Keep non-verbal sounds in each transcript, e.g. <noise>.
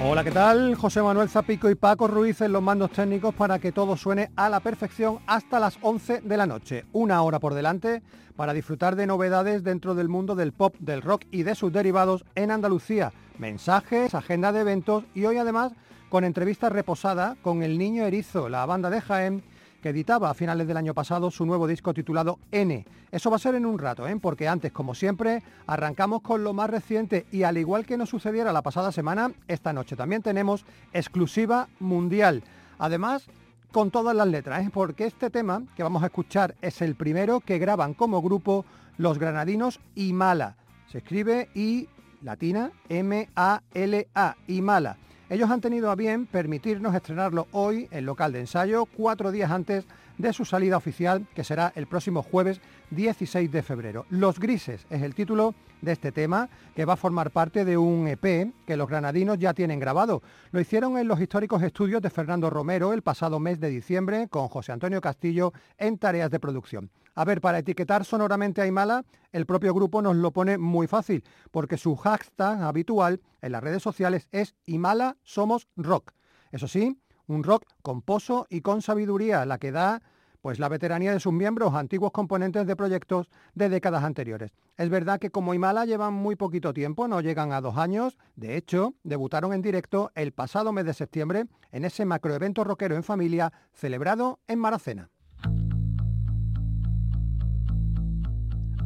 Hola, ¿qué tal? José Manuel Zapico y Paco Ruiz en los mandos técnicos para que todo suene a la perfección hasta las 11 de la noche. Una hora por delante para disfrutar de novedades dentro del mundo del pop, del rock y de sus derivados en Andalucía. Mensajes, agenda de eventos y hoy además con entrevista reposada con El Niño Erizo, la banda de Jaén que editaba a finales del año pasado su nuevo disco titulado N. Eso va a ser en un rato, ¿eh? porque antes, como siempre, arrancamos con lo más reciente y al igual que nos sucediera la pasada semana, esta noche también tenemos exclusiva mundial. Además, con todas las letras, ¿eh? porque este tema que vamos a escuchar es el primero que graban como grupo los granadinos y Mala. Se escribe I latina M-A-L-A, y Mala. Ellos han tenido a bien permitirnos estrenarlo hoy en local de ensayo, cuatro días antes de su salida oficial, que será el próximo jueves 16 de febrero. Los Grises es el título de este tema, que va a formar parte de un EP que los granadinos ya tienen grabado. Lo hicieron en los históricos estudios de Fernando Romero el pasado mes de diciembre con José Antonio Castillo en tareas de producción. A ver, para etiquetar sonoramente a Imala, el propio grupo nos lo pone muy fácil, porque su hashtag habitual en las redes sociales es Imala Somos Rock. Eso sí, un rock con pozo y con sabiduría, la que da pues la veteranía de sus miembros, antiguos componentes de proyectos de décadas anteriores. Es verdad que como Imala llevan muy poquito tiempo, no llegan a dos años, de hecho, debutaron en directo el pasado mes de septiembre en ese macroevento rockero en familia celebrado en Maracena.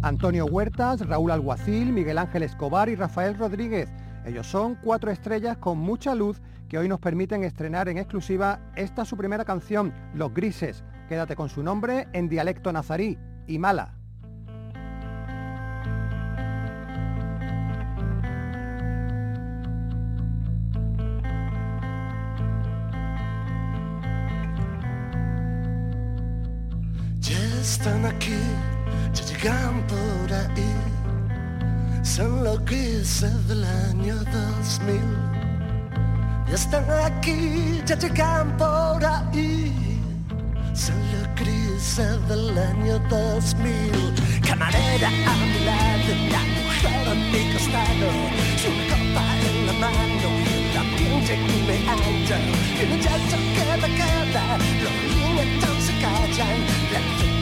Antonio Huertas, Raúl Alguacil, Miguel Ángel Escobar y Rafael Rodríguez. Ellos son cuatro estrellas con mucha luz que hoy nos permiten estrenar en exclusiva esta su primera canción, Los Grises. Quédate con su nombre en dialecto nazarí y mala. Están aquí, llegan por ahí. Son los grises del año 2000. Ya están aquí, ya llegan por ahí. Son los grises del año 2000. Camarera a mi lado, la mujer a mi costado. Su copa en la mano, también llega y me halla. Y el muchacho queda, queda, los niños se callan. La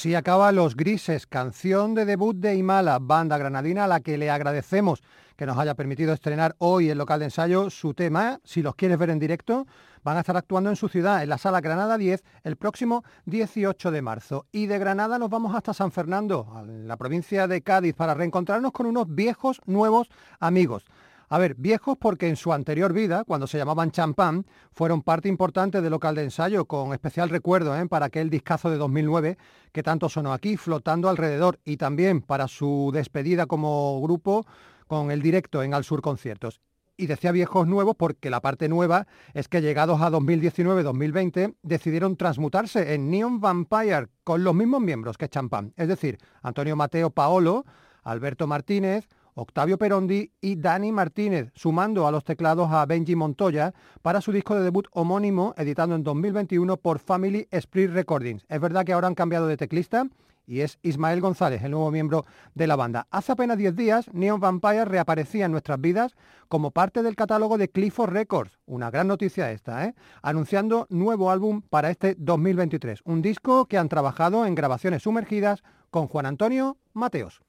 así acaba Los Grises, canción de debut de Imala, banda granadina a la que le agradecemos que nos haya permitido estrenar hoy en local de ensayo su tema. Si los quieres ver en directo, van a estar actuando en su ciudad, en la Sala Granada 10, el próximo 18 de marzo. Y de Granada nos vamos hasta San Fernando, en la provincia de Cádiz, para reencontrarnos con unos viejos, nuevos amigos. A ver, viejos porque en su anterior vida, cuando se llamaban Champán, fueron parte importante del local de ensayo, con especial recuerdo ¿eh? para aquel discazo de 2009 que tanto sonó aquí, flotando alrededor, y también para su despedida como grupo con el directo en Al Sur Conciertos. Y decía viejos nuevos porque la parte nueva es que llegados a 2019-2020 decidieron transmutarse en Neon Vampire con los mismos miembros que Champán, es decir, Antonio Mateo Paolo, Alberto Martínez, Octavio Perondi y Dani Martínez, sumando a los teclados a Benji Montoya para su disco de debut homónimo, editado en 2021 por Family Split Recordings. Es verdad que ahora han cambiado de teclista y es Ismael González, el nuevo miembro de la banda. Hace apenas 10 días, Neon Vampire reaparecía en nuestras vidas como parte del catálogo de Clifford Records, una gran noticia esta, ¿eh? anunciando nuevo álbum para este 2023, un disco que han trabajado en grabaciones sumergidas con Juan Antonio Mateos.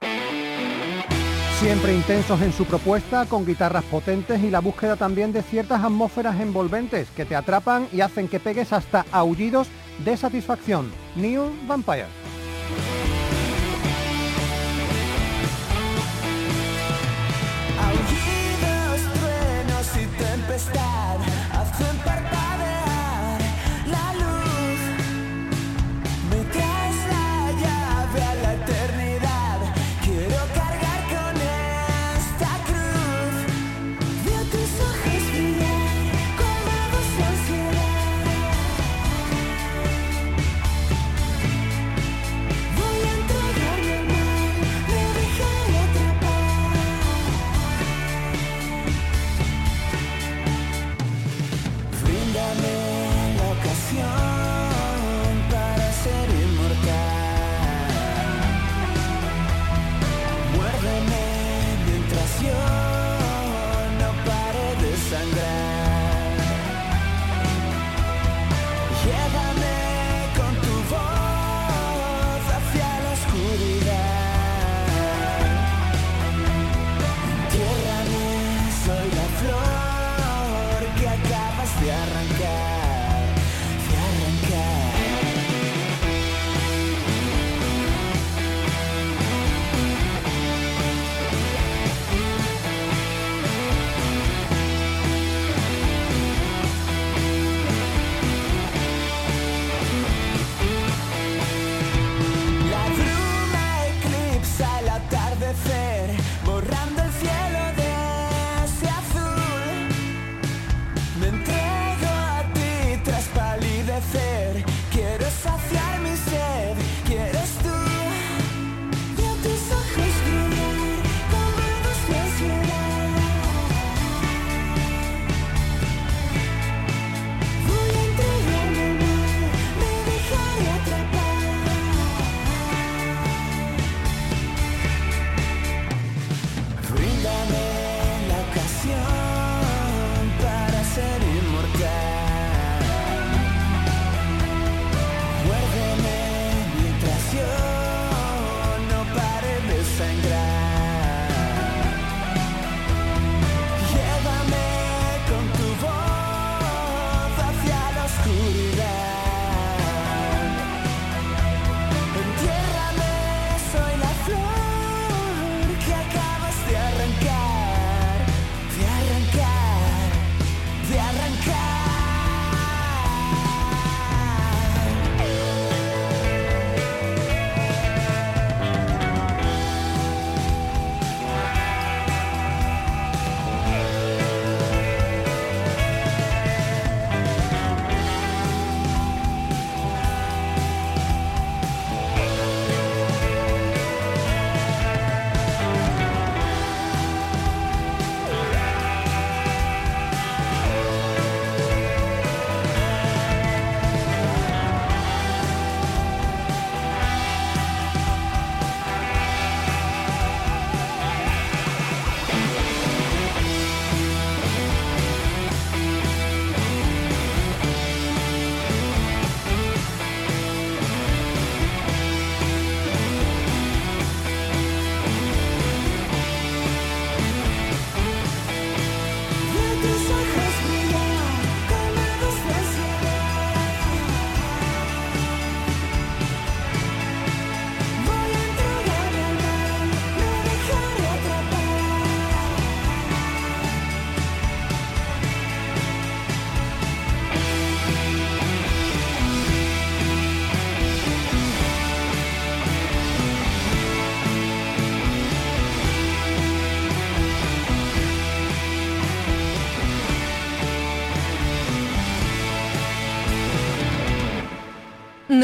Siempre intensos en su propuesta, con guitarras potentes y la búsqueda también de ciertas atmósferas envolventes que te atrapan y hacen que pegues hasta aullidos de satisfacción. Neon Vampire.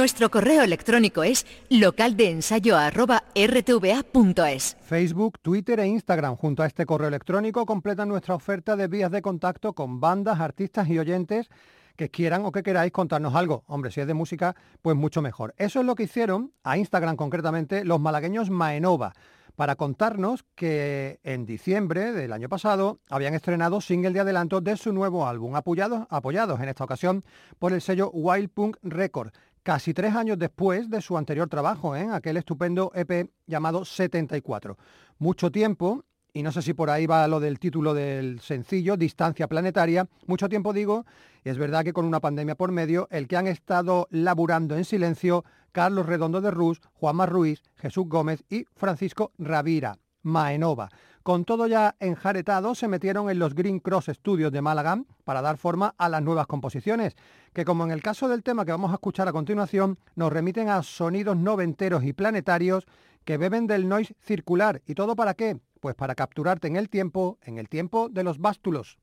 Nuestro correo electrónico es localdeensayo.rtva.es. Facebook, Twitter e Instagram junto a este correo electrónico completan nuestra oferta de vías de contacto con bandas, artistas y oyentes que quieran o que queráis contarnos algo. Hombre, si es de música, pues mucho mejor. Eso es lo que hicieron, a Instagram concretamente, los malagueños Maenova para contarnos que en diciembre del año pasado habían estrenado single de adelanto de su nuevo álbum, apoyados, apoyados en esta ocasión por el sello Wild Punk Record, casi tres años después de su anterior trabajo, en ¿eh? aquel estupendo EP llamado 74. Mucho tiempo, y no sé si por ahí va lo del título del sencillo, Distancia Planetaria, mucho tiempo digo, y es verdad que con una pandemia por medio, el que han estado laburando en silencio Carlos Redondo de Rus, Juanma Ruiz, Jesús Gómez y Francisco Ravira, Maenova. Con todo ya enjaretado, se metieron en los Green Cross Studios de Málaga para dar forma a las nuevas composiciones, que como en el caso del tema que vamos a escuchar a continuación, nos remiten a sonidos noventeros y planetarios que beben del noise circular. ¿Y todo para qué? Pues para capturarte en el tiempo, en el tiempo de los bástulos.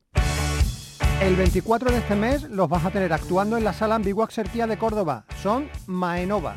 El 24 de este mes los vas a tener actuando en la sala Ambigua Xerquía de Córdoba. Son Maenova.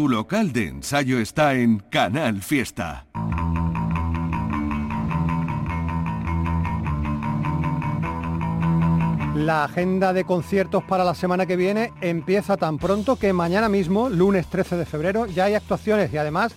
Tu local de ensayo está en Canal Fiesta. La agenda de conciertos para la semana que viene empieza tan pronto que mañana mismo, lunes 13 de febrero, ya hay actuaciones y además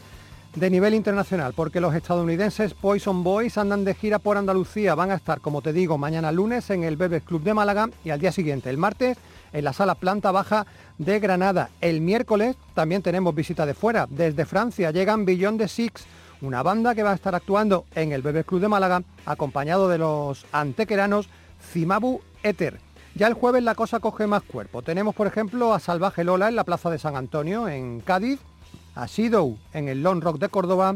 de nivel internacional, porque los estadounidenses Poison Boys andan de gira por Andalucía. Van a estar, como te digo, mañana lunes en el Bebes Club de Málaga y al día siguiente, el martes, en la sala planta baja de Granada. El miércoles también tenemos visita de fuera. Desde Francia llegan Billón de Six, una banda que va a estar actuando en el Bebes Club de Málaga, acompañado de los antequeranos Cimabu Éter. Ya el jueves la cosa coge más cuerpo. Tenemos, por ejemplo, a Salvaje Lola en la Plaza de San Antonio, en Cádiz, a Sidow en el Long Rock de Córdoba,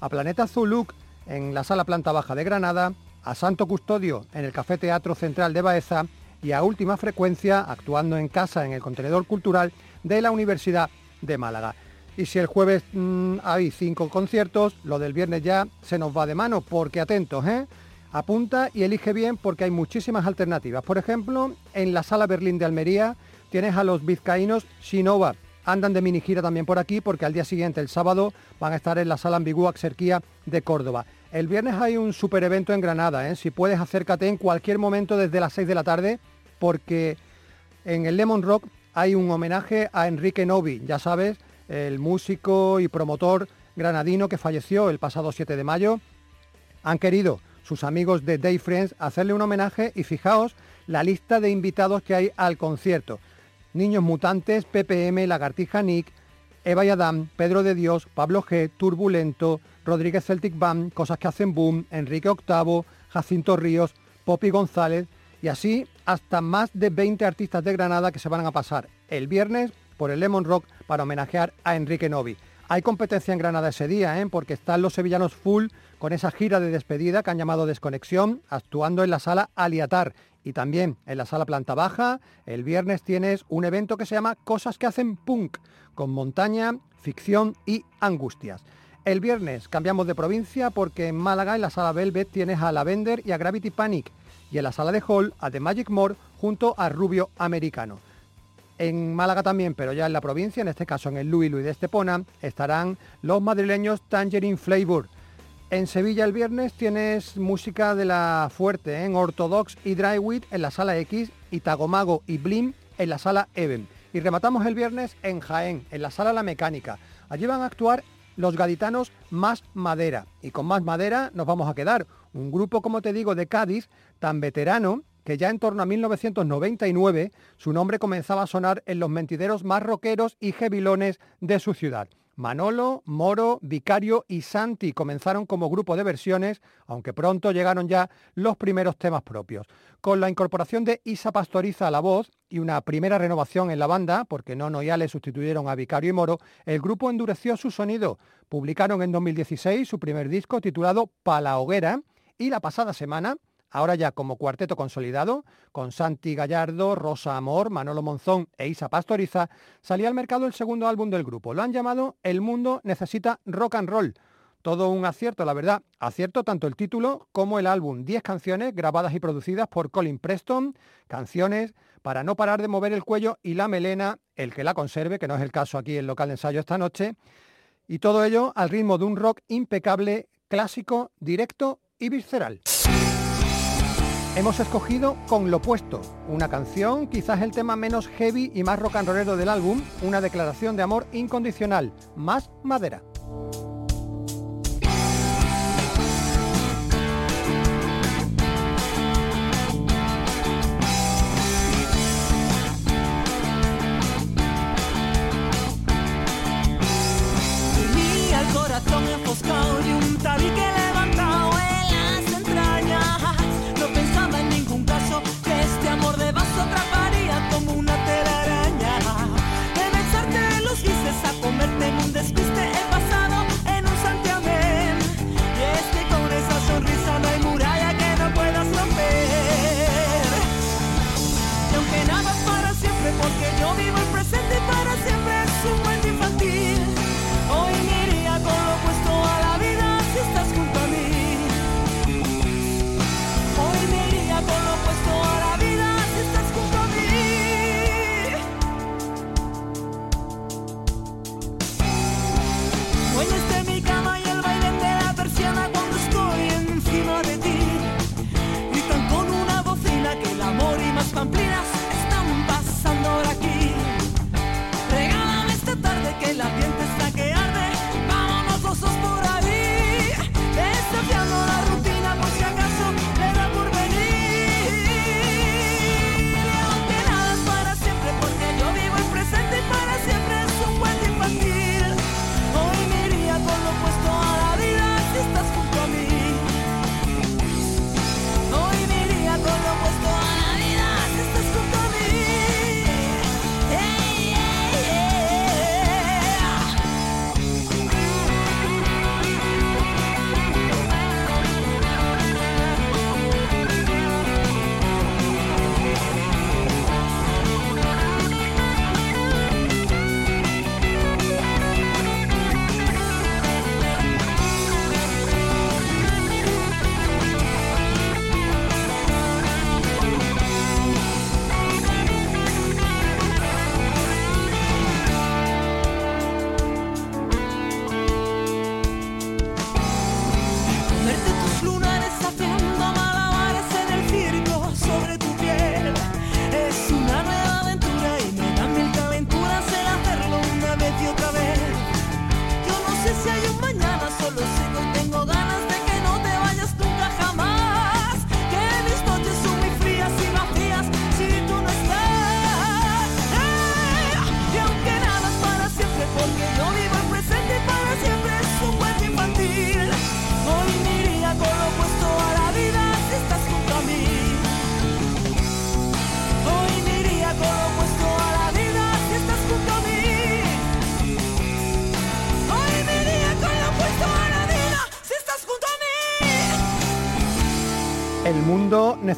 a Planeta Zuluk en la Sala Planta Baja de Granada, a Santo Custodio en el Café Teatro Central de Baeza y a última frecuencia actuando en casa en el contenedor cultural de la Universidad de Málaga. Y si el jueves mm, hay cinco conciertos, lo del viernes ya se nos va de mano, porque atentos, ¿eh? Apunta y elige bien porque hay muchísimas alternativas. Por ejemplo, en la Sala Berlín de Almería tienes a los vizcaínos Sinova andan de mini gira también por aquí porque al día siguiente, el sábado, van a estar en la sala ambigua Axerquía de Córdoba. El viernes hay un super evento en Granada, ¿eh? si puedes acércate en cualquier momento desde las 6 de la tarde porque en el Lemon Rock hay un homenaje a Enrique Novi, ya sabes, el músico y promotor granadino que falleció el pasado 7 de mayo. Han querido sus amigos de Day Friends hacerle un homenaje y fijaos la lista de invitados que hay al concierto. Niños Mutantes, PPM, Lagartija Nick, Eva y Adam, Pedro de Dios, Pablo G, Turbulento, Rodríguez Celtic Band, Cosas que hacen boom, Enrique Octavo, Jacinto Ríos, Poppy González y así hasta más de 20 artistas de Granada que se van a pasar el viernes por el Lemon Rock para homenajear a Enrique Novi. Hay competencia en Granada ese día, ¿eh? porque están los sevillanos full con esa gira de despedida que han llamado Desconexión, actuando en la sala Aliatar y también en la sala planta baja. El viernes tienes un evento que se llama Cosas que hacen punk, con montaña, ficción y angustias. El viernes cambiamos de provincia porque en Málaga en la sala Velvet tienes a Lavender y a Gravity Panic y en la sala de Hall a The Magic More junto a Rubio Americano. En Málaga también, pero ya en la provincia, en este caso en el Louis Louis de Estepona, estarán los madrileños Tangerine Flavor. En Sevilla el viernes tienes música de la fuerte, ¿eh? en Ortodox y Drywit en la sala X y Tagomago y Blim en la sala Even. Y rematamos el viernes en Jaén, en la sala La Mecánica. Allí van a actuar los gaditanos Más Madera. Y con Más Madera nos vamos a quedar. Un grupo, como te digo, de Cádiz, tan veterano, que ya en torno a 1999 su nombre comenzaba a sonar en los mentideros más rockeros y jevilones de su ciudad. Manolo, Moro, Vicario y Santi comenzaron como grupo de versiones, aunque pronto llegaron ya los primeros temas propios. Con la incorporación de Isa Pastoriza a la voz y una primera renovación en la banda, porque Nono y Ale sustituyeron a Vicario y Moro, el grupo endureció su sonido. Publicaron en 2016 su primer disco titulado Pa la hoguera y la pasada semana ahora ya como cuarteto consolidado, con Santi Gallardo, Rosa Amor, Manolo Monzón e Isa Pastoriza, salía al mercado el segundo álbum del grupo. Lo han llamado El mundo necesita rock and roll. Todo un acierto, la verdad. Acierto tanto el título como el álbum. Diez canciones grabadas y producidas por Colin Preston, canciones para no parar de mover el cuello y la melena, el que la conserve, que no es el caso aquí en local de ensayo esta noche. Y todo ello al ritmo de un rock impecable, clásico, directo y visceral. Hemos escogido Con lo opuesto, una canción, quizás el tema menos heavy y más rock and rollero del álbum, una declaración de amor incondicional, más madera.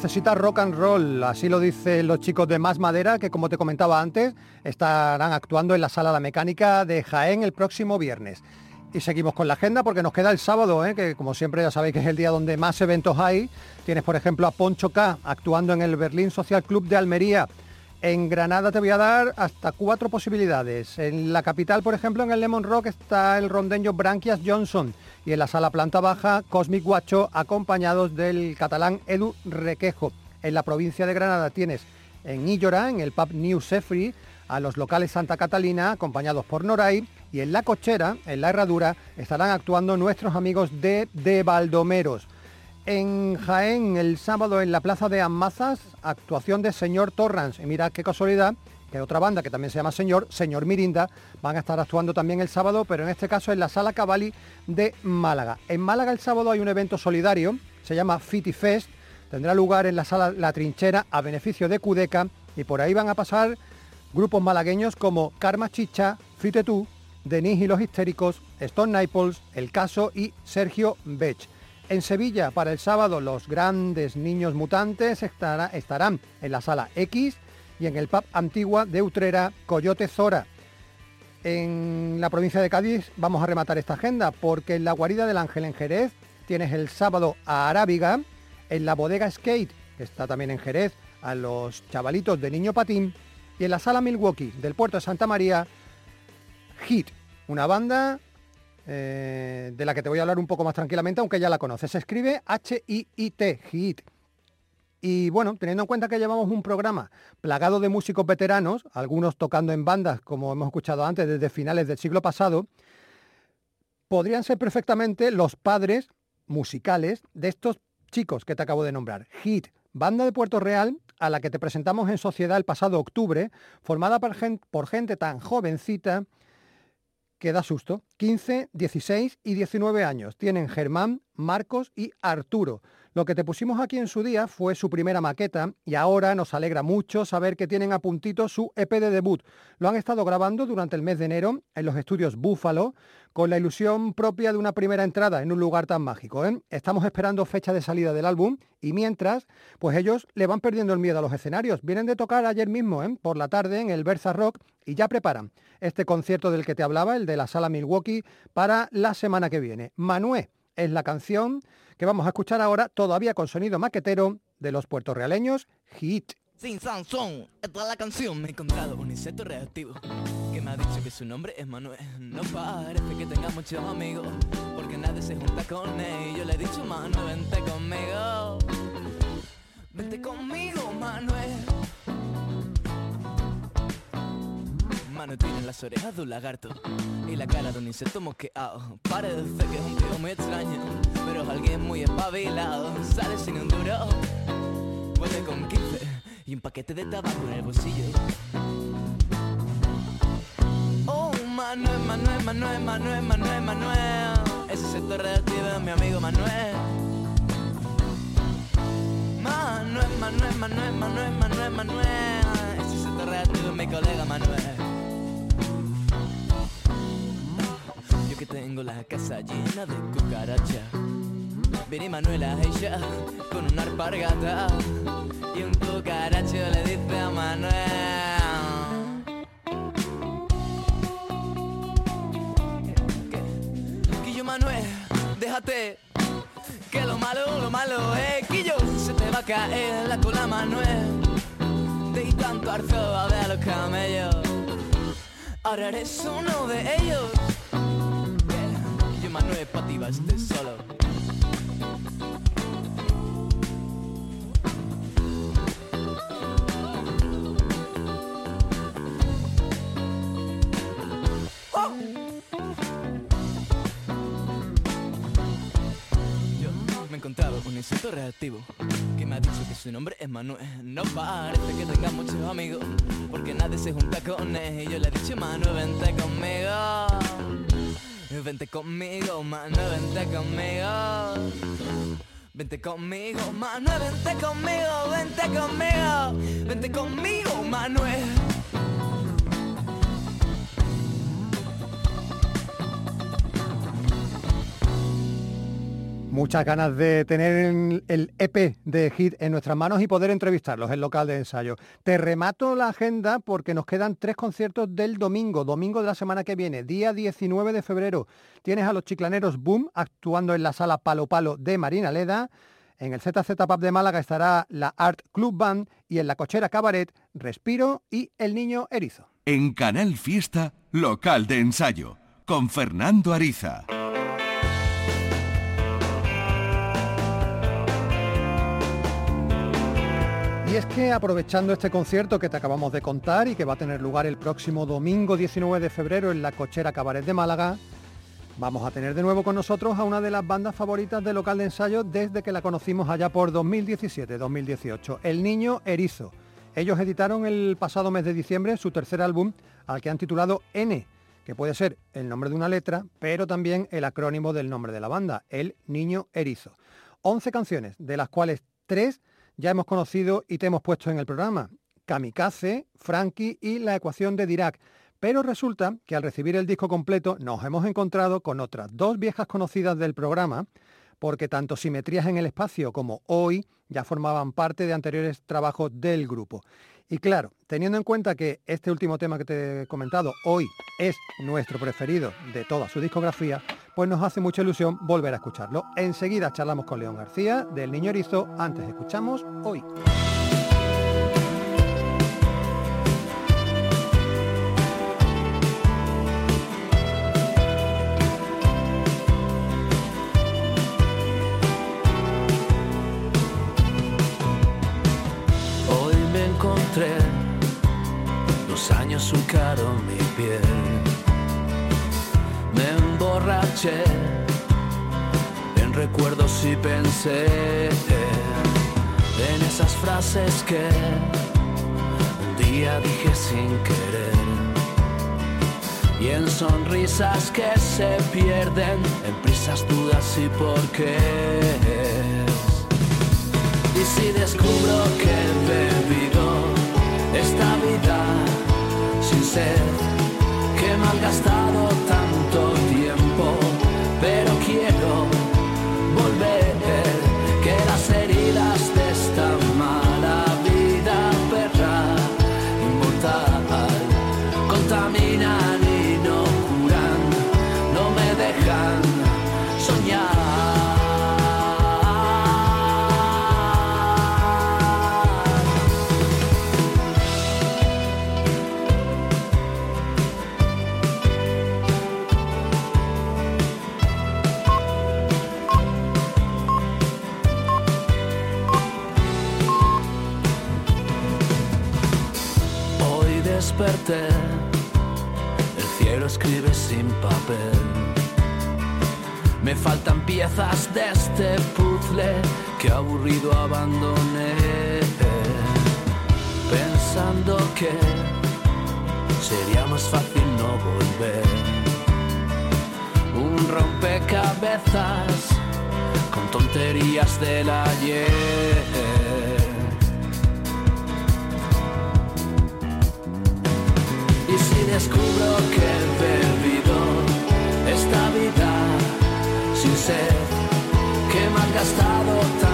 Necesita rock and roll, así lo dicen los chicos de Más Madera, que como te comentaba antes, estarán actuando en la Sala La Mecánica de Jaén el próximo viernes. Y seguimos con la agenda porque nos queda el sábado, ¿eh? que como siempre ya sabéis que es el día donde más eventos hay. Tienes por ejemplo a Poncho K actuando en el Berlín Social Club de Almería. En Granada te voy a dar hasta cuatro posibilidades. En la capital, por ejemplo, en el Lemon Rock está el rondeño Branquias Johnson y en la sala planta baja Cosmic Guacho acompañados del catalán Edu Requejo. En la provincia de Granada tienes en Illora, en el pub New Sefri, a los locales Santa Catalina acompañados por Noray y en La Cochera, en La Herradura, estarán actuando nuestros amigos de De Baldomeros. En Jaén, el sábado en la Plaza de Amazas, actuación de Señor Torrans. Y mira qué casualidad, que otra banda que también se llama Señor, Señor Mirinda, van a estar actuando también el sábado, pero en este caso en la Sala Cavalli de Málaga. En Málaga el sábado hay un evento solidario, se llama Fiti Fest, tendrá lugar en la Sala La Trinchera a beneficio de Cudeca y por ahí van a pasar grupos malagueños como Karma Chicha, Fite Tú, Denis y los Histéricos, Stone Naples, El Caso y Sergio Bech. En Sevilla, para el sábado, los grandes niños mutantes estarán en la sala X y en el pub Antigua de Utrera, Coyote Zora. En la provincia de Cádiz vamos a rematar esta agenda porque en la guarida del Ángel en Jerez tienes el sábado a Arábiga, en la bodega Skate, que está también en Jerez, a los chavalitos de Niño Patín, y en la sala Milwaukee del puerto de Santa María, Hit, una banda eh, de la que te voy a hablar un poco más tranquilamente, aunque ya la conoces. Se escribe H-I-I-T, Hit. Y bueno, teniendo en cuenta que llevamos un programa plagado de músicos veteranos, algunos tocando en bandas, como hemos escuchado antes, desde finales del siglo pasado, podrían ser perfectamente los padres musicales de estos chicos que te acabo de nombrar. Hit, banda de Puerto Real, a la que te presentamos en sociedad el pasado octubre, formada por gente, tan jovencita que da susto. 15, 16 y 19 años. Tienen Germán, Marcos y Arturo. Lo que te pusimos aquí en su día fue su primera maqueta y ahora nos alegra mucho saber que tienen a puntito su EP de debut. Lo han estado grabando durante el mes de enero en los estudios Búfalo con la ilusión propia de una primera entrada en un lugar tan mágico. ¿eh? Estamos esperando fecha de salida del álbum y mientras, pues ellos le van perdiendo el miedo a los escenarios. Vienen de tocar ayer mismo, ¿eh? por la tarde, en el Versa Rock y ya preparan este concierto del que te hablaba, el de la sala Milwaukee, para la semana que viene. Manuel es la canción que vamos a escuchar ahora, todavía con sonido maquetero, de los puertorrealeños Hit. Sin Sansón, esta es la canción. Me he encontrado un insecto reactivo que me ha dicho que su nombre es Manuel. No parece que tenga muchos amigos, porque nadie se junta con él. Yo le he dicho, Manuel, vente conmigo. Vente conmigo, Manuel. Manuel tiene las orejas de un lagarto y la cara de un insecto mosqueado. Parece que es un tío muy extraño, pero es alguien muy espabilado. Sale sin un duro, vuelve con 15 y un paquete de tabaco en el bolsillo. Oh, Manuel, Manuel, Manuel, Manuel, Manuel, Manuel. Ese sector reactivo es mi amigo Manuel. Manuel, Manuel, Manuel, Manuel, Manuel, Manuel. Ese sector reactivo es mi colega Manuel. Tengo la casa llena de cucarachas. Viene Manuela ella con una alpargata y un cucaracho le dice a Manuel. Que yo Manuel, déjate que lo malo, lo malo es que yo se te va a caer la cola Manuel. De tanto arzo a ver a los camellos. Ahora eres uno de ellos. Yeah. Yo Manuel pa' ti va este solo. Un insecto reactivo que me ha dicho que su nombre es Manuel. No parece que tenga muchos amigos porque nadie se junta con él. Y yo le he dicho, Manuel, vente conmigo. Vente conmigo, Manuel, vente conmigo. Vente conmigo, Manuel, vente conmigo, vente conmigo. Vente conmigo, Manuel. Muchas ganas de tener el EP de Hit en nuestras manos y poder entrevistarlos en local de ensayo. Te remato la agenda porque nos quedan tres conciertos del domingo, domingo de la semana que viene, día 19 de febrero. Tienes a los chiclaneros Boom actuando en la sala Palo Palo de Marina Leda. En el ZZ Pub de Málaga estará la Art Club Band y en la cochera Cabaret Respiro y El Niño Erizo. En Canal Fiesta, local de ensayo, con Fernando Ariza. Y es que aprovechando este concierto que te acabamos de contar y que va a tener lugar el próximo domingo 19 de febrero en la Cochera Cabaret de Málaga, vamos a tener de nuevo con nosotros a una de las bandas favoritas del local de ensayo desde que la conocimos allá por 2017-2018, El Niño Erizo. Ellos editaron el pasado mes de diciembre su tercer álbum al que han titulado N, que puede ser el nombre de una letra, pero también el acrónimo del nombre de la banda, El Niño Erizo. 11 canciones, de las cuales 3 ya hemos conocido y te hemos puesto en el programa. Kamikaze, Frankie y la ecuación de Dirac. Pero resulta que al recibir el disco completo nos hemos encontrado con otras dos viejas conocidas del programa, porque tanto Simetrías en el Espacio como Hoy ya formaban parte de anteriores trabajos del grupo. Y claro, teniendo en cuenta que este último tema que te he comentado hoy es nuestro preferido de toda su discografía, pues nos hace mucha ilusión volver a escucharlo. Enseguida charlamos con León García del Niño Erizo, antes escuchamos hoy. Hoy me encontré, los años surcaron mi piel. En recuerdos y pensé en esas frases que un día dije sin querer. Y en sonrisas que se pierden, en prisas, dudas y porqués. Y si descubro que he bebido esta vida sin ser, que malgastado desperté, el cielo escribe sin papel. Me faltan piezas de este puzzle que aburrido abandoné. Pensando que sería más fácil no volver. Un rompecabezas con tonterías del ayer. Y si descubro que he bebido esta vida sin ser, que he malgastado tanto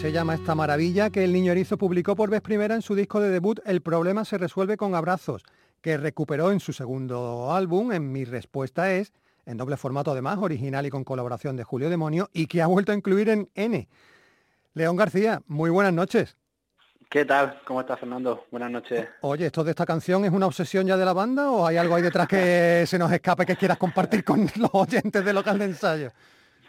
se llama esta maravilla que el niño erizo publicó por vez primera en su disco de debut El problema se resuelve con abrazos, que recuperó en su segundo álbum, En mi respuesta es, en doble formato además, original y con colaboración de Julio Demonio, y que ha vuelto a incluir en N. León García, muy buenas noches. ¿Qué tal? ¿Cómo estás, Fernando? Buenas noches. Oye, ¿esto de esta canción es una obsesión ya de la banda o hay algo ahí detrás que se nos escape que quieras compartir con los oyentes de local de ensayo?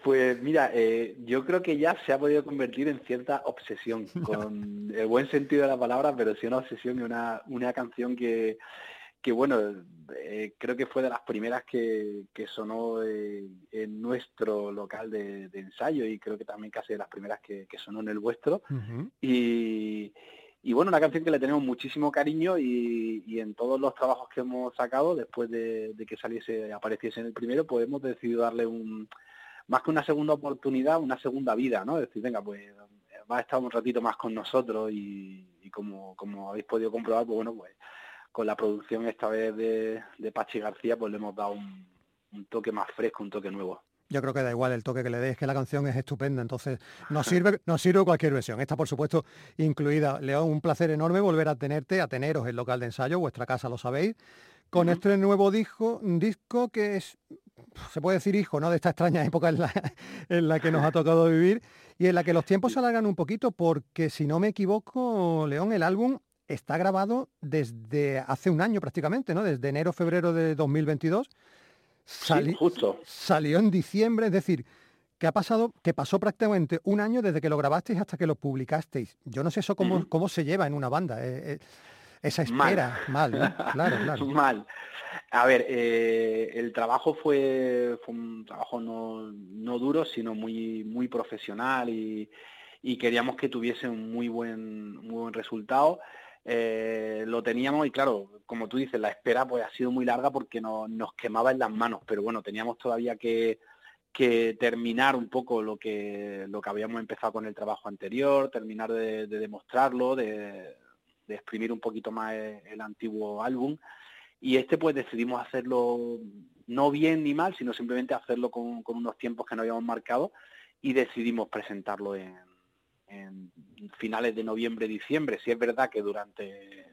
Pues mira, eh, yo creo que ya se ha podido convertir en cierta obsesión, <laughs> con el buen sentido de la palabra, pero sí una obsesión y una, una canción que, que bueno, eh, creo que fue de las primeras que, que sonó eh, en nuestro local de, de, ensayo y creo que también casi de las primeras que, que sonó en el vuestro. Y, y bueno, una canción que le tenemos muchísimo cariño y, y en todos los trabajos que hemos sacado, después de, de que saliese, apareciese en el primero, pues hemos decidido darle un, más que una segunda oportunidad, una segunda vida, ¿no? Es decir, venga, pues va a estar un ratito más con nosotros y, y como, como habéis podido comprobar, pues bueno, pues con la producción esta vez de, de Pachi García, pues le hemos dado un, un toque más fresco, un toque nuevo. Yo creo que da igual el toque que le des, que la canción es estupenda, entonces <laughs> nos sirve, nos sirve cualquier versión. Esta, por supuesto, incluida. León, un placer enorme volver a tenerte, a teneros el local de ensayo, vuestra casa, lo sabéis, con este nuevo disco, disco que es, se puede decir hijo, ¿no? De esta extraña época en la, <laughs> en la que nos ha tocado vivir y en la que los tiempos se alargan un poquito, porque si no me equivoco, León, el álbum está grabado desde hace un año prácticamente, ¿no? Desde enero, febrero de 2022. Sali- Sí, justo. salió en diciembre, es decir, que ha pasado, que pasó prácticamente un año desde que lo grabasteis hasta que lo publicasteis. Yo no sé eso cómo, cómo se lleva en una banda, eh, eh, esa Mal. espera, mal, ¿no? <laughs> Claro, claro. Mal. A ver, eh, el trabajo fue, fue un trabajo no, no duro, sino muy, muy profesional y, y queríamos que tuviese un muy buen, muy buen resultado. Eh, lo teníamos y claro, como tú dices, la espera pues ha sido muy larga porque no- nos quemaba en las manos, pero bueno, teníamos todavía que, que terminar un poco lo que, lo que habíamos empezado con el trabajo anterior, terminar de, de demostrarlo, de, de exprimir un poquito más el, antiguo álbum. Y este pues decidimos hacerlo no bien ni mal, sino simplemente hacerlo con, unos tiempos que no habíamos marcado y decidimos presentarlo en, finales de noviembre, diciembre. Si es verdad que durante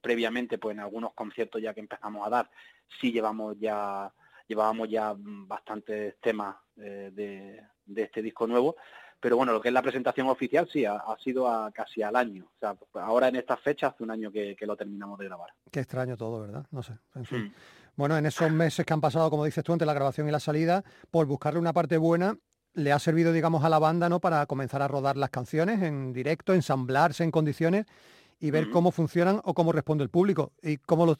previamente, pues en algunos conciertos ya que empezamos a dar, sí llevamos ya, llevábamos ya bastantes temas eh, de este disco nuevo, pero bueno, lo que es la presentación oficial sí, ha, ha sido a, casi al año. O sea, ahora en esta fecha hace un año que, que lo terminamos de grabar. Qué extraño todo, ¿verdad? No sé, en fin. Mm. Bueno, en esos meses que han pasado, como dices tú, entre la grabación y la salida, por buscarle una parte buena, le ha servido, digamos, a la banda, ¿no? Para comenzar a rodar las canciones en directo, ensamblarse en condiciones y ver Ujú. cómo funcionan o cómo responde el público y cómo lo,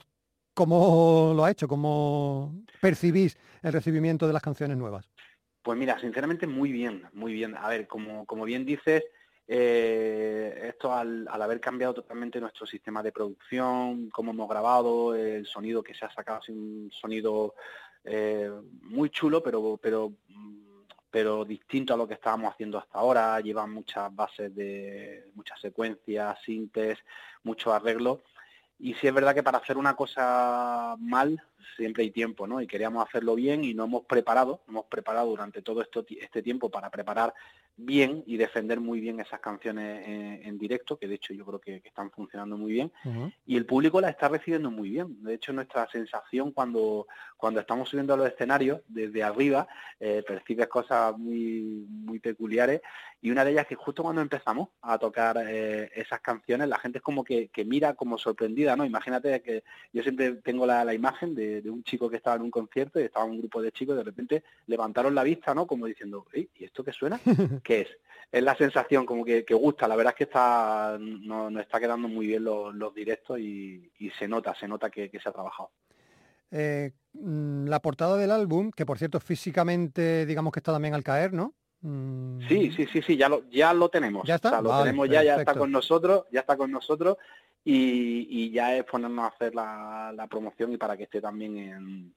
cómo lo ha hecho, cómo percibís el recibimiento de las canciones nuevas. Pues mira, sinceramente muy bien, muy bien. A ver, como, como bien dices, eh, esto al, al haber cambiado totalmente nuestro sistema de producción, cómo hemos grabado, el sonido que se ha sacado es un sonido eh, muy chulo, pero, pero, pero distinto a lo que estábamos haciendo hasta ahora. Lleva muchas bases de muchas secuencias, sintes, muchos arreglos. Y sí es verdad que para hacer una cosa mal siempre hay tiempo, ¿no? Y queríamos hacerlo bien y nos hemos preparado, hemos preparado durante todo esto, este tiempo para preparar bien y defender muy bien esas canciones en, en directo, que de hecho yo creo que, que están funcionando muy bien y el público la está recibiendo muy bien. De hecho, nuestra sensación cuando, cuando estamos subiendo a los escenarios, desde arriba, eh, percibes cosas muy, muy peculiares. Y una de ellas que justo cuando empezamos a tocar eh, esas canciones, la gente es como que, que mira como sorprendida, ¿no? Imagínate que yo siempre tengo la, la imagen de, de un chico que estaba en un concierto y estaba un grupo de chicos y de repente levantaron la vista, ¿no? Como diciendo, "Ey, ¿y esto qué suena? <laughs> ¿Qué es? Es la sensación como que, que gusta, la verdad es que está nos, nos está quedando muy bien los, los directos y, y se nota, se nota que, que se ha trabajado. Eh, mm, la portada del álbum, que por cierto físicamente digamos que está también al caer, ¿no? Mm, Sí, sí, sí, sí, ya lo, ya lo tenemos. ¿Ya está? O sea, lo Vale, tenemos ya, ya está con nosotros, ya está con nosotros y, y ya es ponernos a hacer la, la promoción y para que esté también en,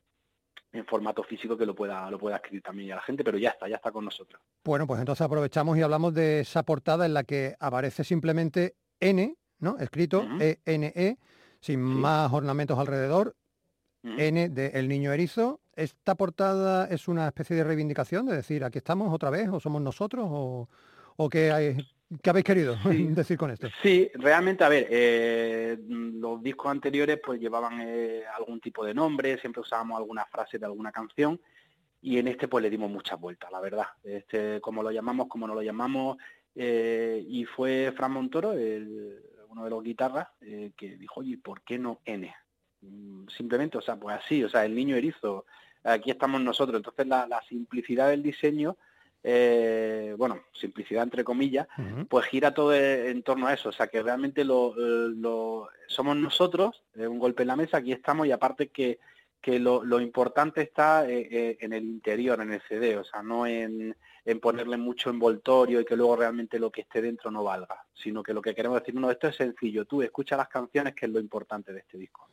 en formato físico que lo pueda, lo pueda escribir también ya la gente, pero ya está, ya está con nosotros. Bueno, pues entonces aprovechamos y hablamos de esa portada en la que aparece simplemente N, ¿no? Escrito Ujú. E-N-E, sin más ornamentos alrededor. N de El Niño Erizo. ¿Esta portada es una especie de reivindicación de decir, aquí estamos otra vez, o somos nosotros, o, o qué, hay, qué habéis querido <laughs> decir con esto? Sí, realmente, a ver, eh, los discos anteriores pues llevaban eh, algún tipo de nombre, siempre usábamos alguna frase de alguna canción y en este pues le dimos muchas vueltas, la verdad. Este, como lo llamamos, como no lo llamamos, eh, y fue Fran Montoro, uno de los guitarras, que dijo, oye, ¿por qué no N? Mm, simplemente, o sea, pues así, o sea, el niño erizo, aquí estamos nosotros. Entonces la, simplicidad del diseño, eh, bueno, simplicidad entre comillas, pues gira todo en torno a eso. O sea, que realmente lo, lo somos nosotros, un golpe en la mesa, aquí estamos y aparte que, que lo, lo importante está eh, eh, en el interior, en el CD, o sea, no en, en, ponerle mucho envoltorio y que luego realmente lo que esté dentro no valga, sino que lo que queremos decir, no, esto es sencillo, tú escucha las canciones, que es lo importante de este disco.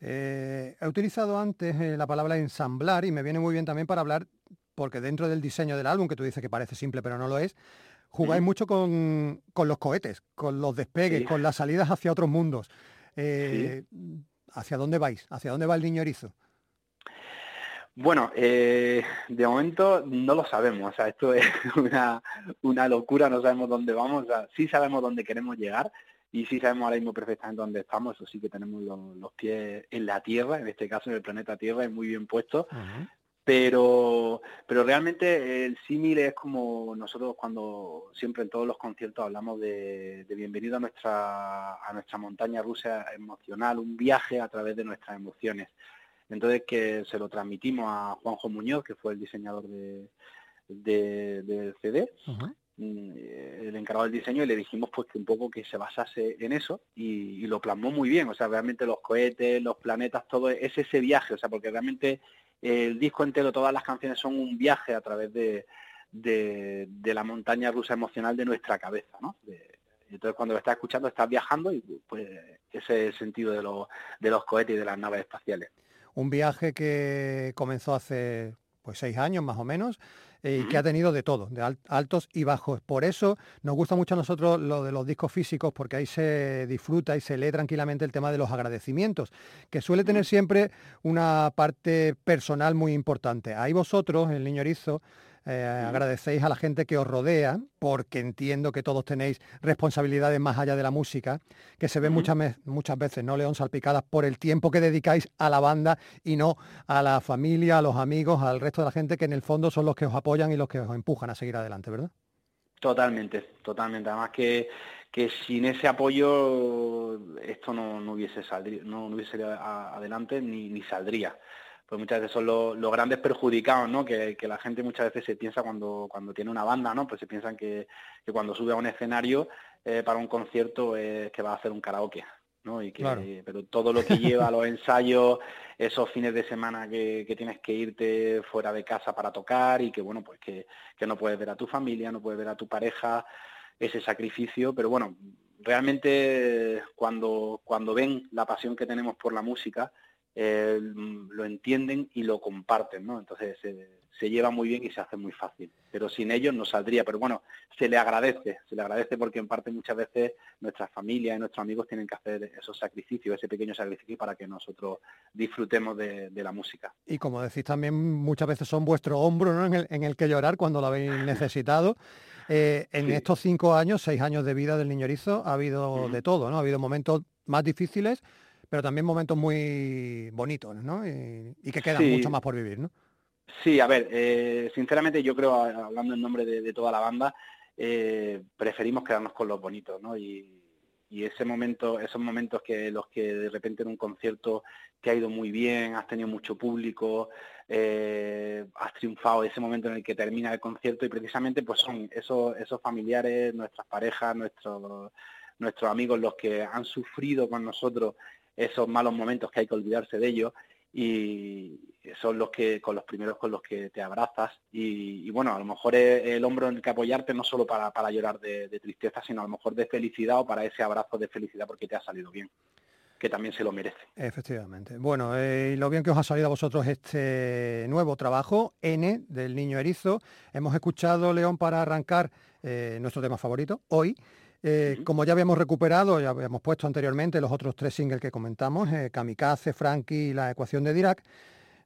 Eh, he utilizado antes la palabra ensamblar y me viene muy bien también para hablar, porque dentro del diseño del álbum, que tú dices que parece simple pero no lo es, jugáis mucho con, con, los cohetes, con los despegues, con las salidas hacia otros mundos. ¿Hacia dónde vais? ¿Hacia dónde va el niño erizo? Bueno, eh, de momento no lo sabemos, o sea, esto es <laughs> una, locura, no sabemos dónde vamos, o sea, sí sabemos dónde queremos llegar y sí sabemos ahora mismo perfectamente dónde estamos, eso sí que tenemos los, pies en la Tierra, en este caso en el planeta Tierra, muy bien puesto, pero, pero realmente el símil es como nosotros cuando siempre en todos los conciertos hablamos de, bienvenido a nuestra, a nuestra montaña rusa emocional, un viaje a través de nuestras emociones. Entonces que se lo transmitimos a Juanjo Muñoz, que fue el diseñador de, del CD, mm, el encargado del diseño, y le dijimos pues que un poco que se basase en eso y, y, lo plasmó muy bien. O sea, realmente los cohetes, los planetas, todo es ese viaje, o sea, porque realmente el disco entero, todas las canciones son un viaje a través de, de, la montaña rusa emocional de nuestra cabeza, ¿no? entonces cuando lo estás escuchando estás viajando y pues ese es el sentido de, los, de los cohetes y de las naves espaciales. Un viaje que comenzó hace pues seis años más o menos eh, y que ha tenido de todo, de altos y bajos. Por eso nos gusta mucho a nosotros lo de los discos físicos, porque ahí se disfruta y se lee tranquilamente el tema de los agradecimientos, que suele tener siempre una parte personal muy importante. Ahí vosotros, el niño erizo, eh, agradecéis a la gente que os rodea, porque entiendo que todos tenéis responsabilidades más allá de la música, que se ven muchas, muchas veces, ¿no, León? Salpicadas por el tiempo que dedicáis a la banda y no a la familia, a los amigos, al resto de la gente que en el fondo son los que os apoyan y los que os empujan a seguir adelante, ¿verdad? Totalmente, totalmente. Además que, que sin ese apoyo esto no, hubiese salido, no, hubiese adelante ni, ni saldría pues muchas veces son los, grandes perjudicados, ¿no? Que, la gente muchas veces se piensa cuando, cuando tiene una banda, ¿no? Pues se piensan que, cuando sube a un escenario eh, para un concierto es que va a hacer un karaoke, ¿no? Y que, Pero todo lo que lleva a los ensayos, esos fines de semana que, tienes que irte fuera de casa para tocar y que, bueno, pues que, que no puedes ver a tu familia, no puedes ver a tu pareja, ese sacrificio, pero bueno, realmente cuando, cuando ven la pasión que tenemos por la música, eh, lo entienden y lo comparten, ¿no? Entonces se lleva muy bien y se hace muy fácil. Pero sin ellos no saldría. Pero bueno, se le agradece, se le agradece porque en parte muchas veces nuestras familias y nuestros amigos tienen que hacer esos sacrificios, ese pequeño sacrificio para que nosotros disfrutemos de, la música. Y como decís también, muchas veces son vuestro hombro ¿no? en, el, que llorar cuando lo habéis <laughs> necesitado. Eh, en estos cinco años, seis años de vida del niño erizo, ha habido de todo, ¿no? Ha habido momentos más difíciles, pero también momentos muy bonitos, ¿no? Y, que quedan mucho más por vivir, ¿no? Sí, a ver, eh, sinceramente yo creo, hablando en nombre de, toda la banda, eh, preferimos quedarnos con los bonitos, ¿no? Y, ese momento, esos momentos que los que de repente en un concierto te ha ido muy bien, has tenido mucho público, eh, has triunfado, ese momento en el que termina el concierto y precisamente pues son esos, esos familiares, nuestras parejas, nuestros nuestros amigos los que han sufrido con nosotros esos malos momentos que hay que olvidarse de ellos y son los que con los primeros con los que te abrazas y, bueno a lo mejor es el hombro en el que apoyarte no solo para, para llorar de, tristeza sino a lo mejor de felicidad o para ese abrazo de felicidad porque te ha salido bien que también se lo merece. Efectivamente. Bueno, eh, lo bien que os ha salido a vosotros este nuevo trabajo, N, del Niño Erizo. Hemos escuchado, León, para arrancar eh, nuestro tema favorito, hoy, eh, como ya habíamos recuperado, ya habíamos puesto anteriormente los otros tres singles que comentamos, eh, Kamikaze, Frankie y la ecuación de Dirac,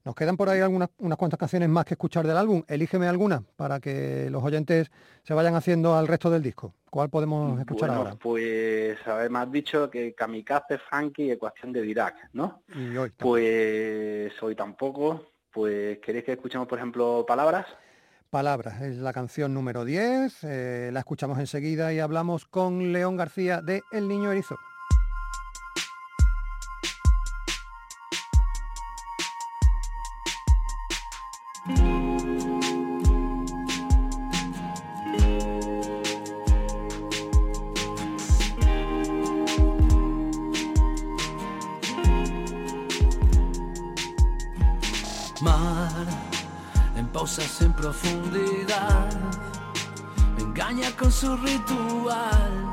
Nos quedan por ahí algunas unas cuantas canciones más que escuchar del álbum. Elígeme alguna para que los oyentes se vayan haciendo al resto del disco. ¿Cuál podemos escuchar Bueno, ahora? pues, a ver, me has dicho que Kamikaze, Funky, Ecuación de Dirac, ¿no? Y hoy, Pues hoy tampoco. Pues, ¿queréis que escuchemos, por ejemplo, palabras? Palabras, es la canción número 10, eh, la escuchamos enseguida y hablamos con León García de El Niño Erizo. Pausas en profundidad, engaña con su ritual.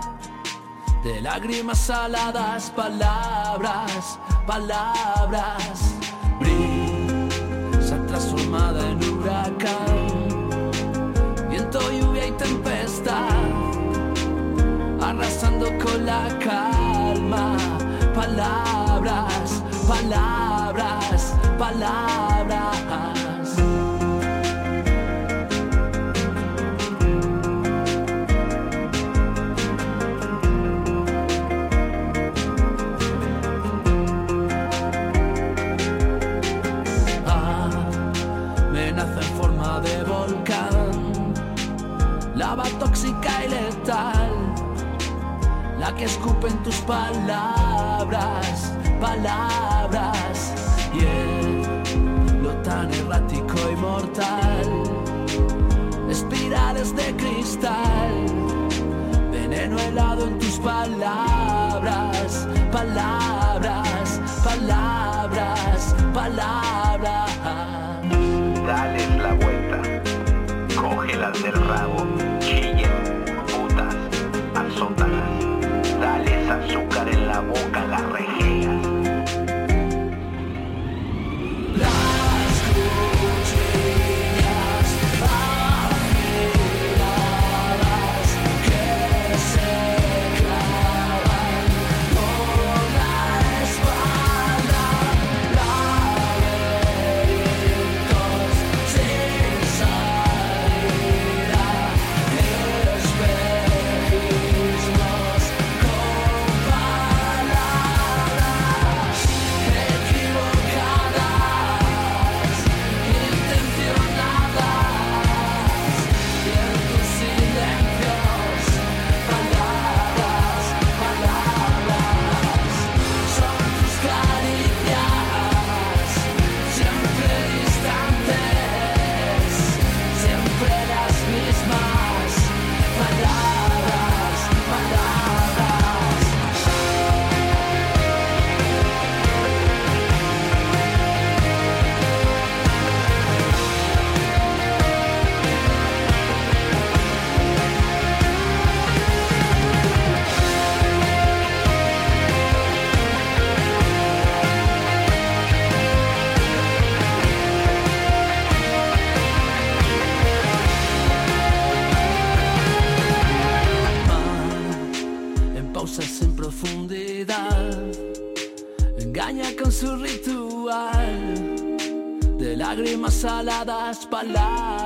De lágrimas saladas, palabras, palabras, brisa transformada en huracán, viento, lluvia y tempestad, arrasando con la calma, palabras, palabras, palabras. Palabras,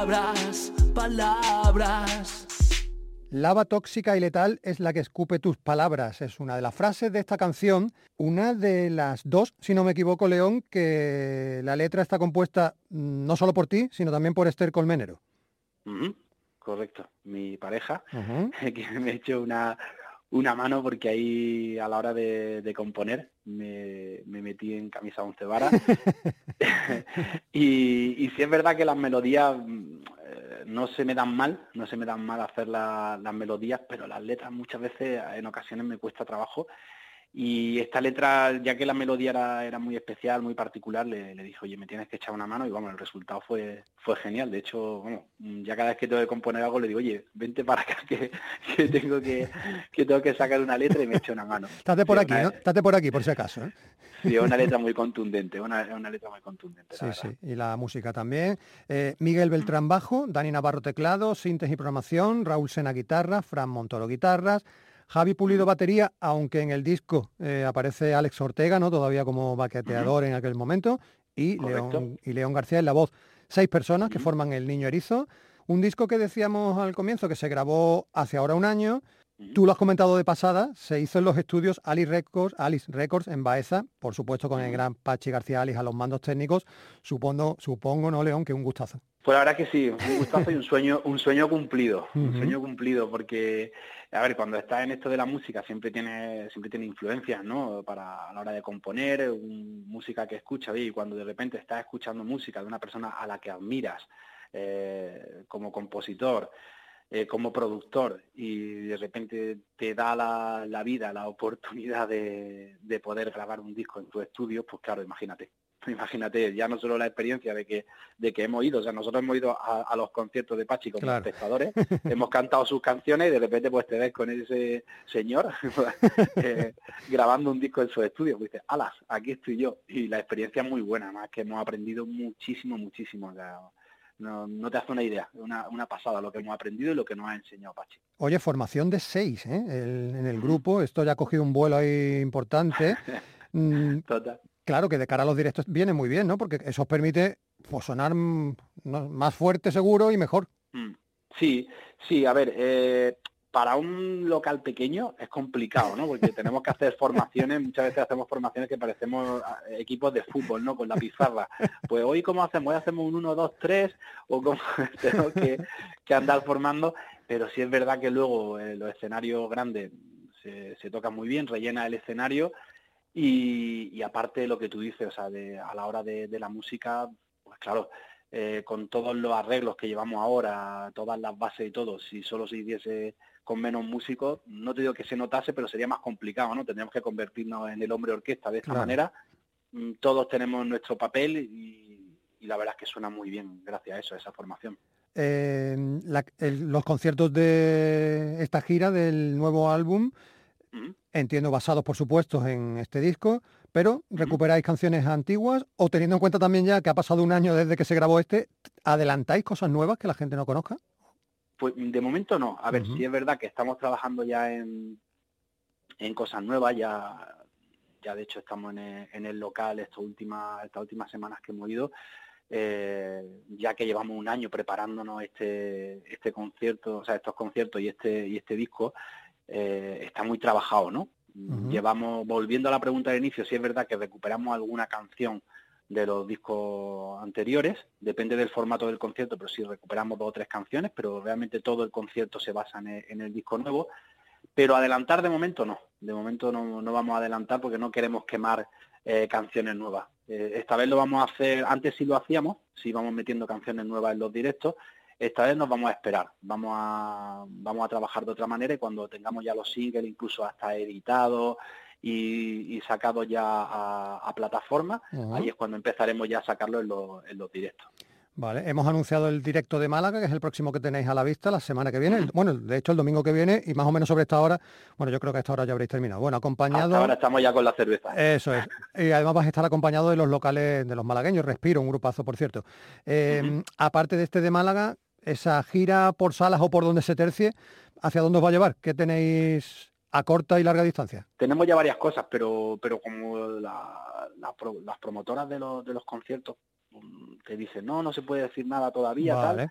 palabras, palabras. Lava tóxica y letal es la que escupe tus palabras. Es una de las frases de esta canción, una de las dos, si no me equivoco, León, que la letra está compuesta mm, no solo por ti, sino también por Esther Colmenero. Ujú, Correcto, mi pareja, <laughs> que me ha hecho una, una mano porque ahí a la hora de, de componer me, me metí en camisa once varas. <laughs> <laughs> y, y sí es verdad que las melodías eh, no se me dan mal, no se me dan mal hacer la- las melodías, pero las letras muchas veces en ocasiones me cuesta trabajo. Y esta letra, ya que la melodía era, era muy especial, muy particular, le, le dije, oye, me tienes que echar una mano y vamos, el resultado fue, fue genial. De hecho, bueno, ya cada vez que tengo que componer algo le digo, oye, vente para acá que, que tengo que, que tengo que sacar una letra y me echa una mano. Estate por Sí, aquí, una- ¿no? Estate por aquí, por si acaso. ¿eh? Sí, es una letra muy contundente, una, una letra muy contundente. Sí, sí, y la música también. Eh, Miguel Beltrán bajo, Dani Navarro teclado, síntesis y programación, Raúl Sena guitarra, Fran Montoro guitarras, Javi Pulido batería, aunque en el disco eh, aparece Alex Ortega, ¿no? Todavía como baqueteador en aquel momento, y. León, y León García en la voz. Seis personas que forman El Niño Erizo. Un disco que decíamos al comienzo que se grabó hace ahora un año. Tú lo has comentado de pasada, se hizo en los estudios Alice Records, Alice Records en Baeza, por supuesto con el gran Pachi García Alice a los mandos técnicos. Supongo, supongo, ¿no, León? Que un gustazo. Pues la verdad que sí, un gustazo y un sueño, un sueño cumplido, un sueño cumplido, porque a ver, cuando estás en esto de la música siempre tiene, siempre tiene influencias, ¿no? Para a la hora de componer, un- música que escuchas, y cuando de repente estás escuchando música de una persona a la que admiras eh, como compositor, eh, como productor, y de repente te da la, la vida, la oportunidad de, de poder grabar un disco en tu estudio, pues claro, imagínate. <laughs> Imagínate, ya no solo la experiencia de que, de que hemos ido, o sea, nosotros hemos ido a, a los conciertos de Pachi como Claro. espectadores, <laughs> hemos cantado sus canciones y de repente pues te ves con ese señor <laughs> eh, grabando un disco en su estudio, pues dices, alas, aquí estoy yo. Y la experiencia es muy buena, más que hemos aprendido muchísimo, muchísimo. o sea, no, no te hace una idea, una, una pasada lo que hemos aprendido y lo que nos ha enseñado Pachi. Oye, formación de seis ¿eh? El- en el grupo. Esto ya ha cogido un vuelo ahí importante. <laughs> Mm, Total. Claro que de cara a los directos viene muy bien, ¿no? Porque eso os permite pues, sonar mm, más fuerte seguro y mejor. Mm, Sí, sí, a ver, eh, para un local pequeño es complicado, ¿no? Porque <laughs> tenemos que hacer formaciones, muchas veces hacemos formaciones que parecemos ah, equipos de fútbol, ¿no? Con la pizarra. Pues hoy, ¿cómo hacemos? Hoy hacemos un 1, 2, 3, o cómo <laughs> tenemos que, que andar formando, pero sí es verdad que luego eh, los escenarios grandes se, se tocan muy bien, rellena el escenario, y, y aparte lo que tú dices, o sea, de, a la hora de, de la música, pues claro, eh, con todos los arreglos que llevamos ahora, todas las bases y todo, si solo se hiciese con menos músicos, no te digo que se notase, pero sería más complicado, ¿no? Tendríamos que convertirnos en el hombre orquesta de esta Claro. manera. Mm, Todos tenemos nuestro papel y, y la verdad es que suena muy bien gracias a eso, a esa formación. Eh, la- el- los conciertos de esta gira del nuevo álbum, entiendo basados por supuesto en este disco, pero recuperáis canciones antiguas o teniendo en cuenta también ya que ha pasado un año desde que se grabó este, ¿adelantáis cosas nuevas que la gente no conozca? Pues de momento no. A ver, Ujú. sí es verdad que estamos trabajando ya en, en cosas nuevas, ya, ya de hecho estamos en el, en el local estas últimas, estas últimas semanas que hemos ido, eh, ya que llevamos un año preparándonos este, este concierto, o sea, estos conciertos y este, y este disco, eh, está muy trabajado, ¿no? Llevamos, volviendo a la pregunta del inicio, sí es verdad que recuperamos alguna canción de los discos anteriores, depende del formato del concierto, pero sí recuperamos dos o tres canciones, pero realmente todo el concierto se basa en el, disco nuevo. Pero adelantar de momento no, de momento no, no vamos a adelantar porque no queremos quemar eh, canciones nuevas. Eh, esta vez lo vamos a hacer, antes sí lo hacíamos, sí íbamos metiendo canciones nuevas en los directos, esta vez nos vamos a esperar, vamos a, vamos a trabajar de otra manera y cuando tengamos ya los singles, incluso hasta editados y, y sacados ya a, a plataforma, ahí es cuando empezaremos ya a sacarlo en los, en los directos. Vale, hemos anunciado el directo de Málaga, que es el próximo que tenéis a la vista la semana que viene. Bueno, de hecho el domingo que viene y más o menos sobre esta hora, bueno, yo creo que a esta hora ya habréis terminado. Bueno, acompañado... Hasta ahora estamos ya con la cerveza. Eso es. Y además vas a estar acompañado de los locales de los malagueños, Respiro, un grupazo, por cierto. Eh, Aparte de este de Málaga, esa gira por salas o por donde se tercie, ¿hacia dónde os va a llevar? ¿Qué tenéis a corta y larga distancia? Tenemos ya varias cosas, pero pero como la- las promotoras de los, de los conciertos mm, te dicen, no, no se puede decir nada todavía, tal, Vale.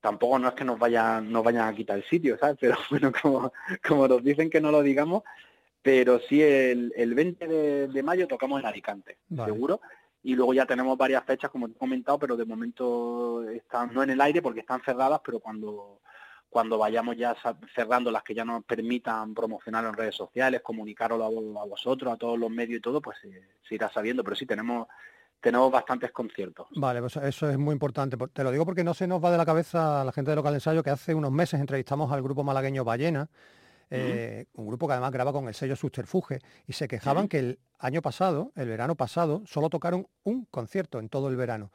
tampoco no es que nos vayan, nos vayan a quitar el sitio, ¿sabes? Pero <laughs> bueno, como, como nos dicen que no lo digamos, pero sí el, el 20 de, de mayo tocamos en Alicante, Vale. seguro. Y luego ya tenemos varias fechas, como te he comentado, pero de momento están no en el aire porque están cerradas, pero cuando cuando vayamos ya cerrando las que ya nos permitan promocionar en redes sociales, comunicarlo a, vo- a vosotros, a todos los medios y todo, pues se, se irá sabiendo. Pero sí, tenemos tenemos bastantes conciertos. Vale, pues eso es muy importante. Por- Te lo digo porque no se nos va de la cabeza a la gente de local ensayo que hace unos meses entrevistamos al grupo malagueño Ballena, eh, un grupo que además graba con el sello Subterfuge, y se quejaban que el año pasado, el verano pasado, solo tocaron un concierto en todo el verano.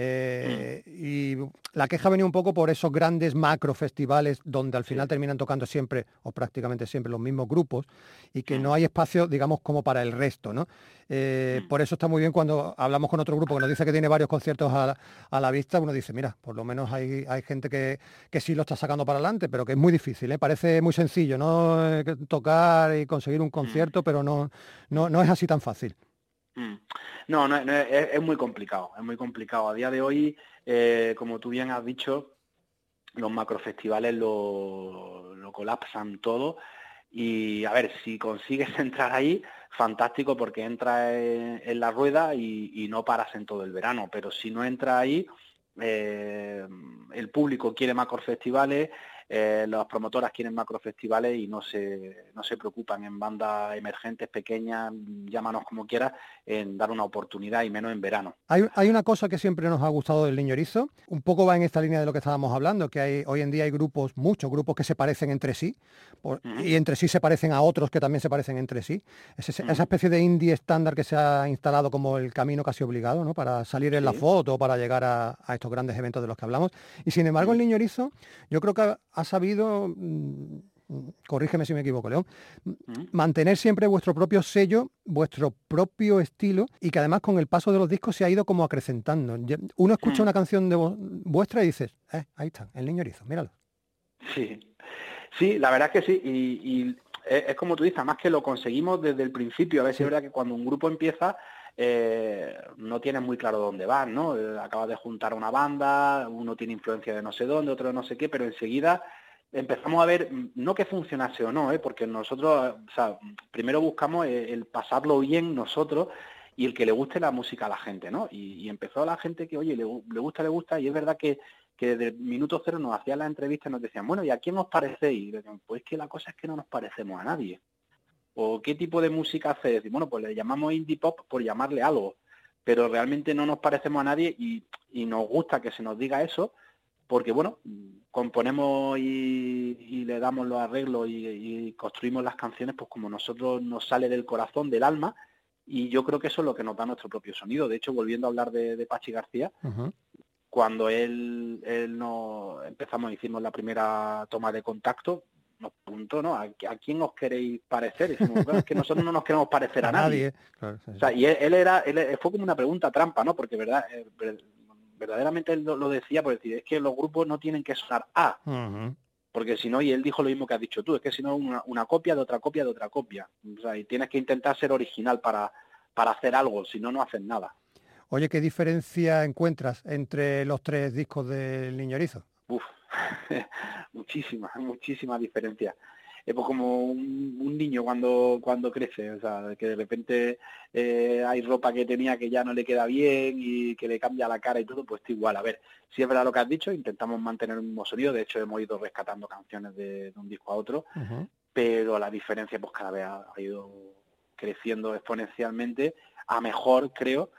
Eh, Y la queja venía un poco por esos grandes macro festivales donde al final terminan tocando siempre o prácticamente siempre los mismos grupos y que no hay espacio, digamos, como para el resto, ¿no? Eh, por eso está muy bien cuando hablamos con otro grupo que nos dice que tiene varios conciertos a la, a la vista, uno dice, mira, por lo menos hay, hay gente que, que sí lo está sacando para adelante, pero que es muy difícil, ¿eh? parece muy sencillo, ¿no? Tocar y conseguir un concierto, pero no, no, no es así tan fácil. Mm. No, no, no, es, es muy complicado, es muy complicado. A día de hoy, eh, como tú bien has dicho, los macrofestivales lo, colapsan todo y a ver, si consigues <laughs> entrar ahí, fantástico porque entras en, la rueda y, y no paras en todo el verano, pero si no entras ahí, eh, el público quiere macrofestivales, eh, las promotoras quieren macrofestivales y no se, no se preocupan en bandas emergentes, pequeñas, llámanos como quieras, en dar una oportunidad y menos en verano. Hay, hay una cosa que siempre nos ha gustado del Niño Erizo, un poco va en esta línea de lo que estábamos hablando, que hay, hoy en día hay grupos, muchos grupos que se parecen entre sí, por- y entre sí se parecen a otros que también se parecen entre sí. Es ese- Ujú. esa especie de indie estándar que se ha instalado como el camino casi obligado, ¿no? Para salir en la foto, para llegar a, a estos grandes eventos de los que hablamos. Y sin embargo, el Niño Erizo, yo creo que ha, sabido, mm, mm, corrígeme si me equivoco, León, Ujú. mantener siempre vuestro propio sello, vuestro propio estilo y que además con el paso de los discos se ha ido como acrecentando. Uno escucha Mm. una canción de vuestra y dices, eh, ahí está, el niño erizo, míralo. Sí, sí, la verdad es que sí, y, y es, es como tú dices, además que lo conseguimos desde el principio, a ver si es verdad que cuando un grupo empieza eh, no tienes muy claro dónde vas, ¿no? Eh, acabas de juntar una banda, uno tiene influencia de no sé dónde, otro de no sé qué, pero enseguida empezamos a ver, mm, no que funcionase o no, ¿eh? porque nosotros, o sea, primero buscamos el, pasarlo bien nosotros y el que le guste la música a la gente, ¿no? Y, empezó la gente que, oye, le, le gusta, le gusta, y es verdad que, que desde el minuto cero nos hacían las entrevistas y nos decían, bueno, ¿y a quién os parecéis? Y decían, pues que la cosa es que no nos parecemos a nadie. ¿O qué tipo de música hacéis? Y bueno, pues le llamamos indie pop por llamarle algo, pero realmente no nos parecemos a nadie y, y nos gusta que se nos diga eso, porque bueno, componemos y, y le damos los arreglos y, y construimos las canciones pues como nosotros nos sale del corazón, del alma, y yo creo que eso es lo que nos da nuestro propio sonido. De hecho, volviendo a hablar de, de Pachi García, cuando él, él nos empezamos, hicimos la primera toma de contacto, nos preguntó, ¿no? ¿A, a quién os queréis parecer? Y dijimos, "Bueno, es que nosotros no nos queremos parecer a, <laughs> A nadie. nadie. claro, sí, sí. O sea, y él, él era, él fue como una pregunta trampa, ¿no? Porque verdad, eh, ver- verdaderamente él lo, lo decía por decir, es que los grupos no tienen que sonar a, porque si no, y él dijo lo mismo que has dicho tú, es que si no una, una copia de otra copia de otra copia. O sea, y tienes que intentar ser original para, para hacer algo, si no, no haces nada. Oye, ¿qué diferencia encuentras entre los tres discos del niño erizo? Uf, <laughs> muchísimas, muchísimas diferencias. Es pues como un, un niño cuando, cuando crece, o sea, que de repente eh, hay ropa que tenía que ya no le queda bien y que le cambia la cara y todo, pues está igual. A ver, si es verdad lo que has dicho, intentamos mantener el mismo sonido, de hecho hemos ido rescatando canciones de, de un disco a otro, pero la diferencia pues cada vez ha, ha ido creciendo exponencialmente, a mejor creo,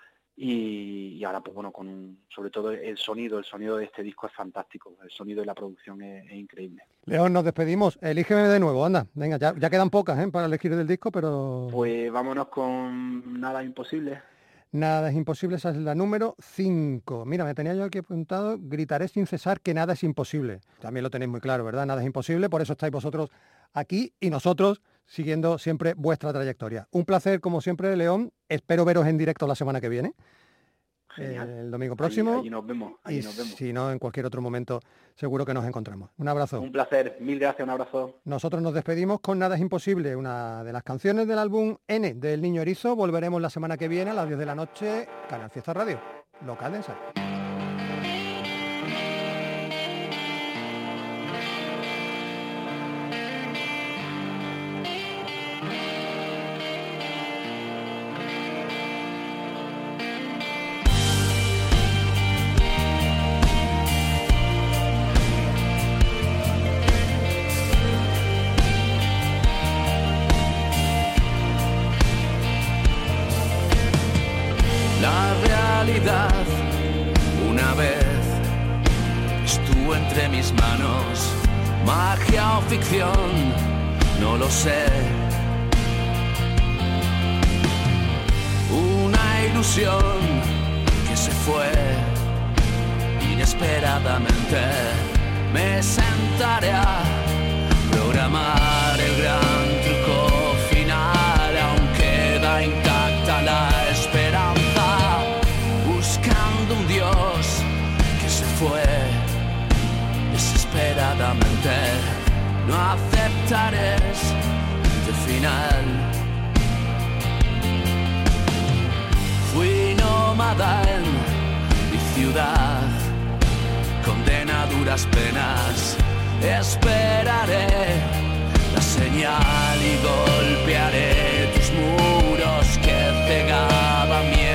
y, y ahora pues bueno, con un- sobre todo el sonido, el sonido de este disco es fantástico, el sonido y la producción es, es increíble. León, nos despedimos. Elígeme de nuevo, anda. Venga, ya, ya quedan pocas ¿eh? para elegir del disco, pero Pues vámonos con Nada Imposible. Nada es imposible. Esa es la número 5. Mira, me tenía yo aquí apuntado, gritaré sin cesar que nada es imposible. También lo tenéis muy claro, ¿verdad? Nada es imposible, por eso estáis vosotros aquí y nosotros siguiendo siempre vuestra trayectoria. Un placer, como siempre, León. Espero veros en directo la semana que viene, Genial. el domingo Allí- próximo. allí nos vemos, allí y nos vemos. si no, en cualquier otro momento, seguro que nos encontramos. Un abrazo. Un placer, mil gracias, un abrazo. Nosotros nos despedimos con Nada es Imposible, una de las canciones del álbum N del Niño Erizo. Volveremos la semana que viene a las 10 de la noche, Canal Fiesta Radio, local de ensayo. Fue inesperadamente. Me sentaré a programar el gran truco final, aún queda intacta la esperanza, buscando un Dios que se fue desesperadamente. No aceptaré este final. amada en mi Condena duras penas, esperaré la señal y golpearé tus muros que cegaban mi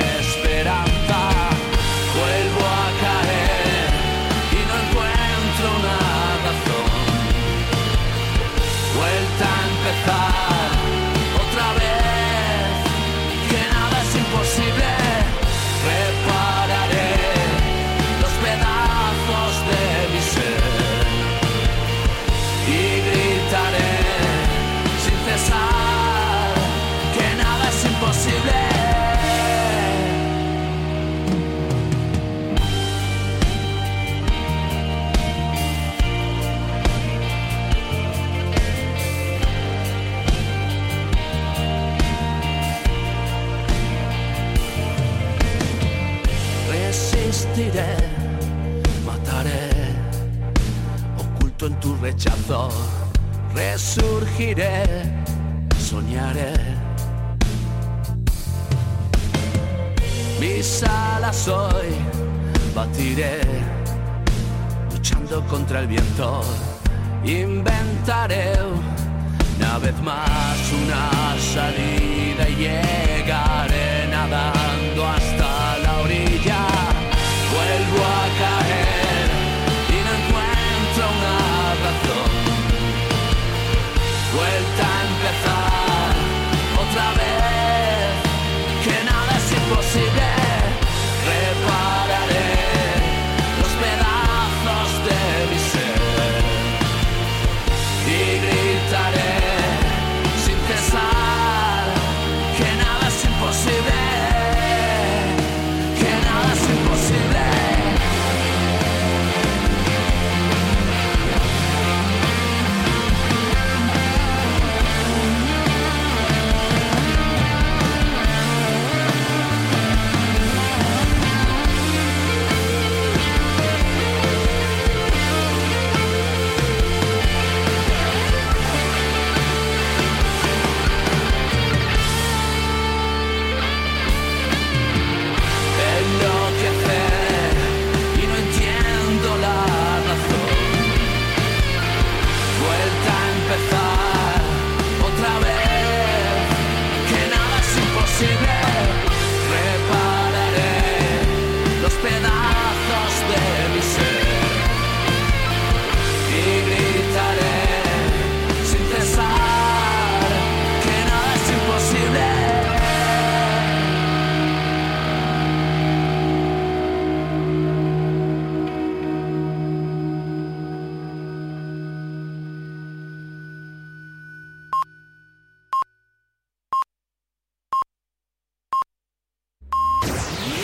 en tu rechazo. Resurgiré, soñaré. Mis alas hoy batiré, luchando contra el viento. Inventaré una vez más una salida